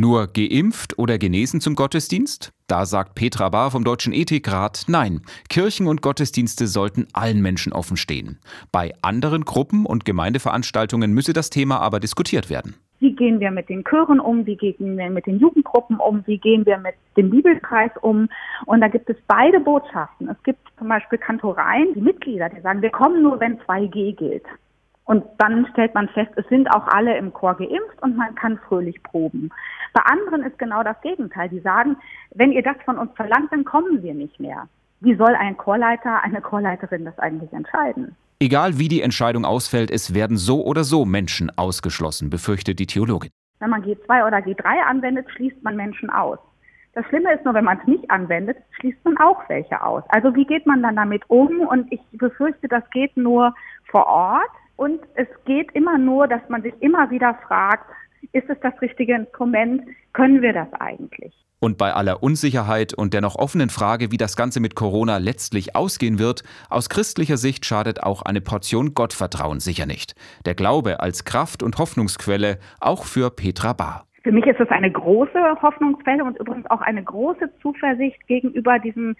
Nur geimpft oder genesen zum Gottesdienst? Da sagt Petra Bahr vom Deutschen Ethikrat Nein. Kirchen und Gottesdienste sollten allen Menschen offen stehen. Bei anderen Gruppen und Gemeindeveranstaltungen müsse das Thema aber diskutiert werden. Wie gehen wir mit den Chören um? Wie gehen wir mit den Jugendgruppen um? Wie gehen wir mit dem Bibelkreis um? Und da gibt es beide Botschaften. Es gibt zum Beispiel Kantoreien, die Mitglieder, die sagen, wir kommen nur, wenn 2G gilt. Und dann stellt man fest, es sind auch alle im Chor geimpft und man kann fröhlich proben. Bei anderen ist genau das Gegenteil. Die sagen, wenn ihr das von uns verlangt, dann kommen wir nicht mehr. Wie soll ein Chorleiter, eine Chorleiterin das eigentlich entscheiden? Egal wie die Entscheidung ausfällt, es werden so oder so Menschen ausgeschlossen, befürchtet die Theologin. Wenn man G2 oder G3 anwendet, schließt man Menschen aus. Das Schlimme ist nur, wenn man es nicht anwendet, schließt man auch welche aus. Also wie geht man dann damit um? Und ich befürchte, das geht nur vor Ort. Und es geht immer nur, dass man sich immer wieder fragt, ist es das richtige Instrument? Können wir das eigentlich? Und bei aller Unsicherheit und der noch offenen Frage, wie das Ganze mit Corona letztlich ausgehen wird, aus christlicher Sicht schadet auch eine Portion Gottvertrauen sicher nicht. Der Glaube als Kraft und Hoffnungsquelle auch für Petra Bahr. Für mich ist es eine große Hoffnungsquelle und übrigens auch eine große Zuversicht gegenüber diesem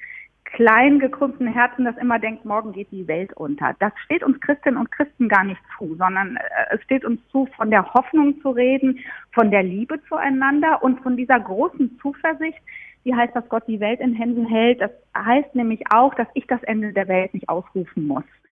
klein gekrümmten Herzen, das immer denkt, morgen geht die Welt unter. Das steht uns Christinnen und Christen gar nicht zu, sondern äh, es steht uns zu, von der Hoffnung zu reden, von der Liebe zueinander und von dieser großen Zuversicht, die heißt, dass Gott die Welt in Händen hält. Das heißt nämlich auch, dass ich das Ende der Welt nicht ausrufen muss.